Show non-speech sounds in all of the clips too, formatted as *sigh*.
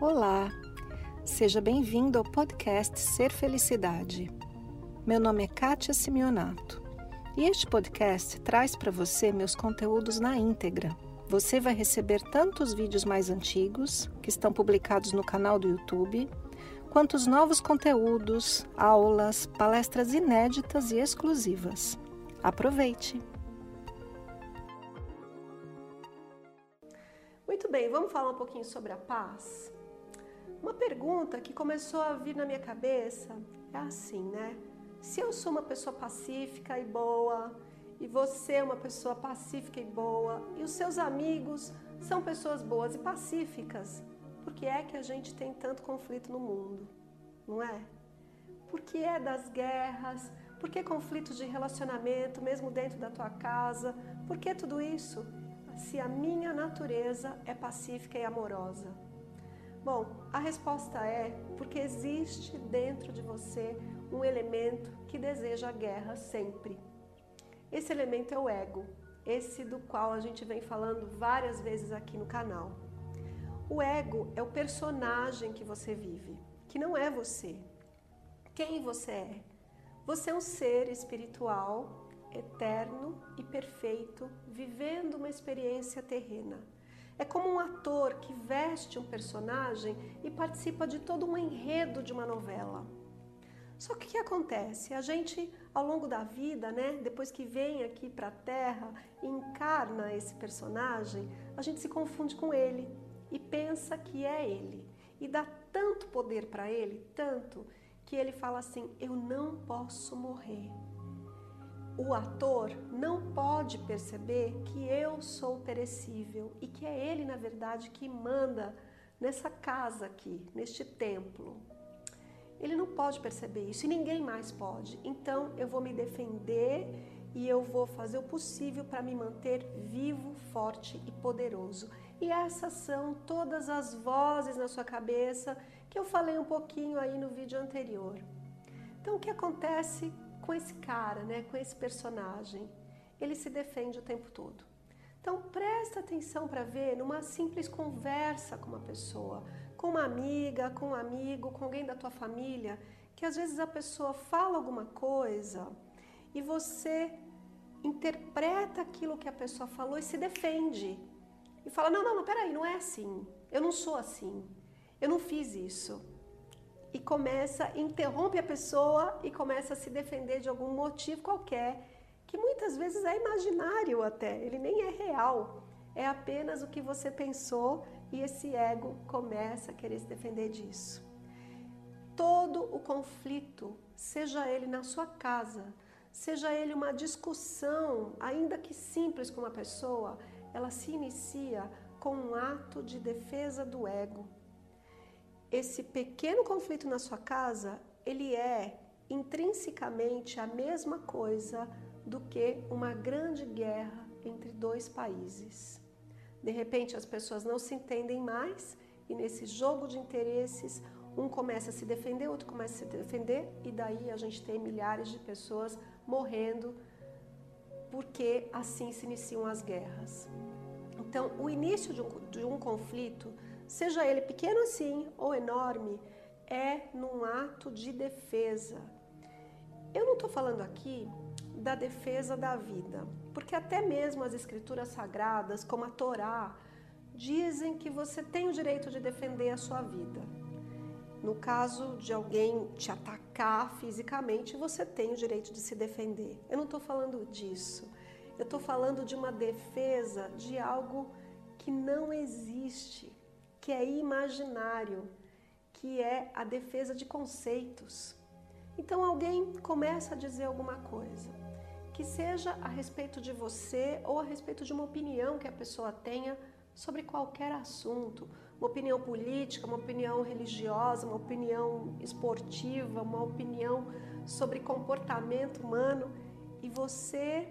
Olá, seja bem-vindo ao podcast Ser Felicidade. Meu nome é Kátia Simeonato e este podcast traz para você meus conteúdos na íntegra. Você vai receber tanto os vídeos mais antigos, que estão publicados no canal do YouTube, quanto os novos conteúdos, aulas, palestras inéditas e exclusivas. Aproveite! Muito bem, vamos falar um pouquinho sobre a paz? Uma pergunta que começou a vir na minha cabeça é assim, né? Se eu sou uma pessoa pacífica e boa, e você é uma pessoa pacífica e boa, e os seus amigos são pessoas boas e pacíficas, por que é que a gente tem tanto conflito no mundo? Não é? Por que é das guerras? Por que conflitos de relacionamento, mesmo dentro da tua casa? Por que tudo isso? Se a minha natureza é pacífica e amorosa. Bom, a resposta é porque existe dentro de você um elemento que deseja a guerra sempre. Esse elemento é o ego, esse do qual a gente vem falando várias vezes aqui no canal. O ego é o personagem que você vive, que não é você. Quem você é? Você é um ser espiritual, eterno e perfeito, vivendo uma experiência terrena. É como um ator que veste um personagem e participa de todo um enredo de uma novela. Só que o que acontece? A gente, ao longo da vida, né, depois que vem aqui para a Terra e encarna esse personagem, a gente se confunde com ele e pensa que é ele. E dá tanto poder para ele, tanto, que ele fala assim: Eu não posso morrer o ator não pode perceber que eu sou perecível e que é ele, na verdade, que manda nessa casa aqui, neste templo. Ele não pode perceber isso e ninguém mais pode. Então eu vou me defender e eu vou fazer o possível para me manter vivo, forte e poderoso. E essas são todas as vozes na sua cabeça que eu falei um pouquinho aí no vídeo anterior. Então o que acontece com esse cara, né, com esse personagem. Ele se defende o tempo todo. Então presta atenção para ver numa simples conversa com uma pessoa, com uma amiga, com um amigo, com alguém da tua família, que às vezes a pessoa fala alguma coisa e você interpreta aquilo que a pessoa falou e se defende. E fala: "Não, não, não, peraí, não é assim. Eu não sou assim. Eu não fiz isso." E começa, interrompe a pessoa e começa a se defender de algum motivo qualquer, que muitas vezes é imaginário até, ele nem é real. É apenas o que você pensou e esse ego começa a querer se defender disso. Todo o conflito, seja ele na sua casa, seja ele uma discussão, ainda que simples com uma pessoa, ela se inicia com um ato de defesa do ego esse pequeno conflito na sua casa, ele é intrinsecamente a mesma coisa do que uma grande guerra entre dois países. De repente as pessoas não se entendem mais e nesse jogo de interesses um começa a se defender, outro começa a se defender e daí a gente tem milhares de pessoas morrendo porque assim se iniciam as guerras. Então, o início de um, de um conflito seja ele pequeno assim ou enorme, é num ato de defesa. Eu não estou falando aqui da defesa da vida, porque até mesmo as escrituras sagradas, como a Torá, dizem que você tem o direito de defender a sua vida. No caso de alguém te atacar fisicamente, você tem o direito de se defender. Eu não estou falando disso. Eu estou falando de uma defesa de algo que não existe que é imaginário, que é a defesa de conceitos. Então alguém começa a dizer alguma coisa, que seja a respeito de você ou a respeito de uma opinião que a pessoa tenha sobre qualquer assunto, uma opinião política, uma opinião religiosa, uma opinião esportiva, uma opinião sobre comportamento humano, e você,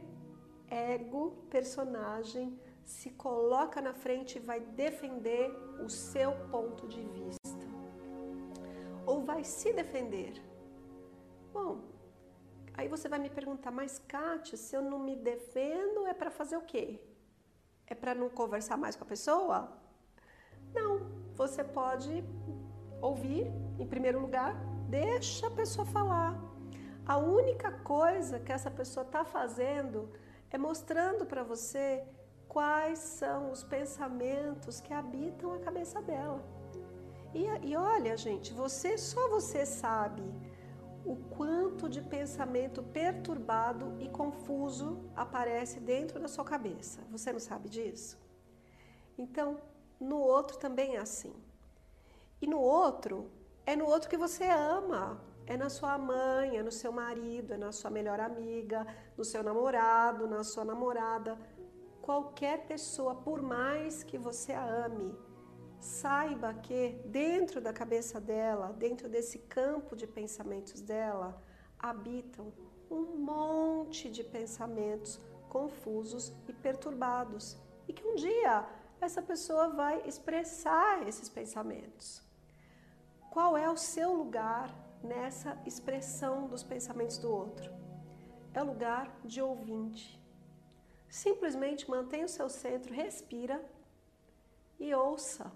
ego, personagem, se coloca na frente e vai defender o seu ponto de vista. Ou vai se defender. Bom, aí você vai me perguntar, mas Kátia, se eu não me defendo, é para fazer o quê? É para não conversar mais com a pessoa? Não, você pode ouvir, em primeiro lugar, deixa a pessoa falar. A única coisa que essa pessoa está fazendo é mostrando para você quais são os pensamentos que habitam a cabeça dela. E, e olha, gente, você só você sabe o quanto de pensamento perturbado e confuso aparece dentro da sua cabeça. Você não sabe disso? Então, no outro também é assim. E no outro, é no outro que você ama. É na sua mãe, é no seu marido, é na sua melhor amiga, no seu namorado, na sua namorada. Qualquer pessoa, por mais que você a ame, saiba que dentro da cabeça dela, dentro desse campo de pensamentos dela, habitam um monte de pensamentos confusos e perturbados. E que um dia essa pessoa vai expressar esses pensamentos. Qual é o seu lugar nessa expressão dos pensamentos do outro? É o lugar de ouvinte. Simplesmente mantenha o seu centro, respira e ouça.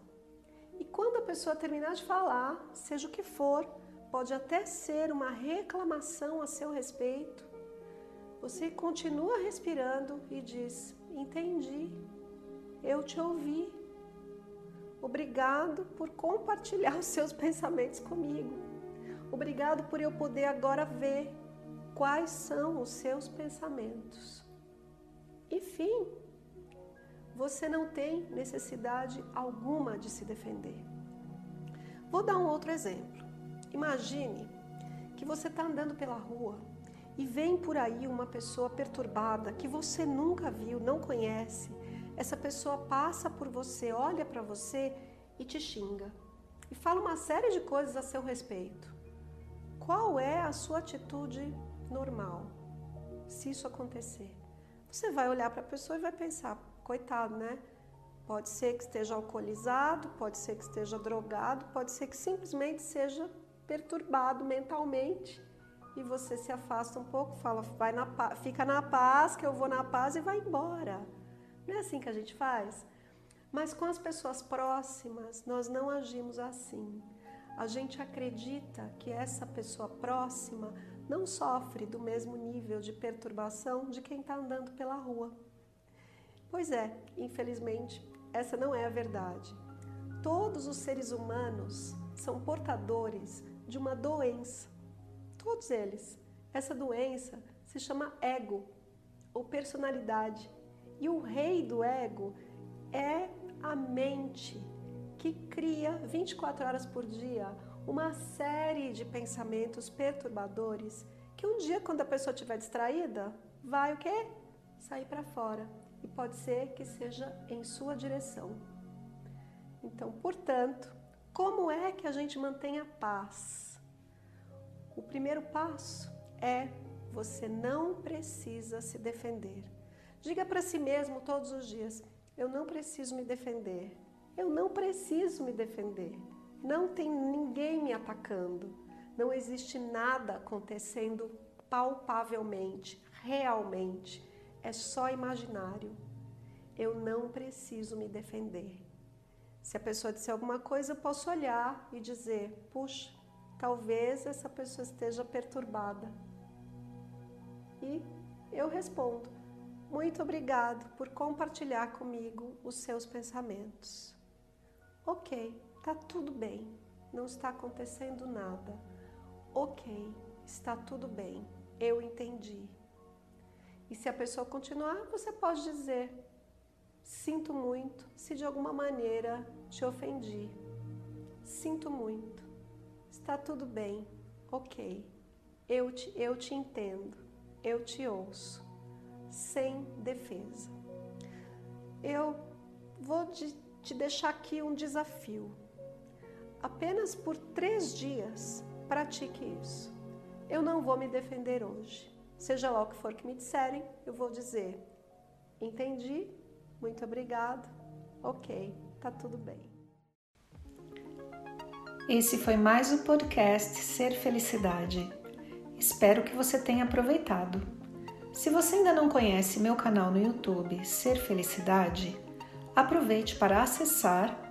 E quando a pessoa terminar de falar, seja o que for, pode até ser uma reclamação a seu respeito, você continua respirando e diz: Entendi, eu te ouvi. Obrigado por compartilhar *laughs* os seus pensamentos comigo. Obrigado por eu poder agora ver quais são os seus pensamentos. Enfim, você não tem necessidade alguma de se defender. Vou dar um outro exemplo. Imagine que você está andando pela rua e vem por aí uma pessoa perturbada que você nunca viu, não conhece. Essa pessoa passa por você, olha para você e te xinga e fala uma série de coisas a seu respeito. Qual é a sua atitude normal se isso acontecer? Você vai olhar para a pessoa e vai pensar: coitado, né? Pode ser que esteja alcoolizado, pode ser que esteja drogado, pode ser que simplesmente seja perturbado mentalmente e você se afasta um pouco, fala, vai na fica na paz, que eu vou na paz e vai embora. Não é assim que a gente faz? Mas com as pessoas próximas, nós não agimos assim. A gente acredita que essa pessoa próxima não sofre do mesmo nível de perturbação de quem está andando pela rua. Pois é, infelizmente, essa não é a verdade. Todos os seres humanos são portadores de uma doença. Todos eles. Essa doença se chama ego ou personalidade. E o rei do ego é a mente que cria 24 horas por dia uma série de pensamentos perturbadores que um dia quando a pessoa estiver distraída, vai o quê? Sair para fora. E pode ser que seja em sua direção. Então, portanto, como é que a gente mantém a paz? O primeiro passo é você não precisa se defender. Diga para si mesmo todos os dias: eu não preciso me defender. Eu não preciso me defender. Não tem ninguém me atacando. Não existe nada acontecendo palpavelmente, realmente. É só imaginário. Eu não preciso me defender. Se a pessoa disser alguma coisa, eu posso olhar e dizer: puxa, talvez essa pessoa esteja perturbada. E eu respondo: muito obrigado por compartilhar comigo os seus pensamentos. Ok, tá tudo bem, não está acontecendo nada. Ok, está tudo bem, eu entendi. E se a pessoa continuar, você pode dizer: Sinto muito se de alguma maneira te ofendi. Sinto muito. Está tudo bem, ok. Eu te, eu te entendo, eu te ouço sem defesa. Eu vou te deixar aqui um desafio. Apenas por três dias pratique isso. Eu não vou me defender hoje. Seja lá o que for que me disserem, eu vou dizer: entendi, muito obrigado, ok, tá tudo bem. Esse foi mais o podcast Ser Felicidade. Espero que você tenha aproveitado. Se você ainda não conhece meu canal no YouTube Ser Felicidade, aproveite para acessar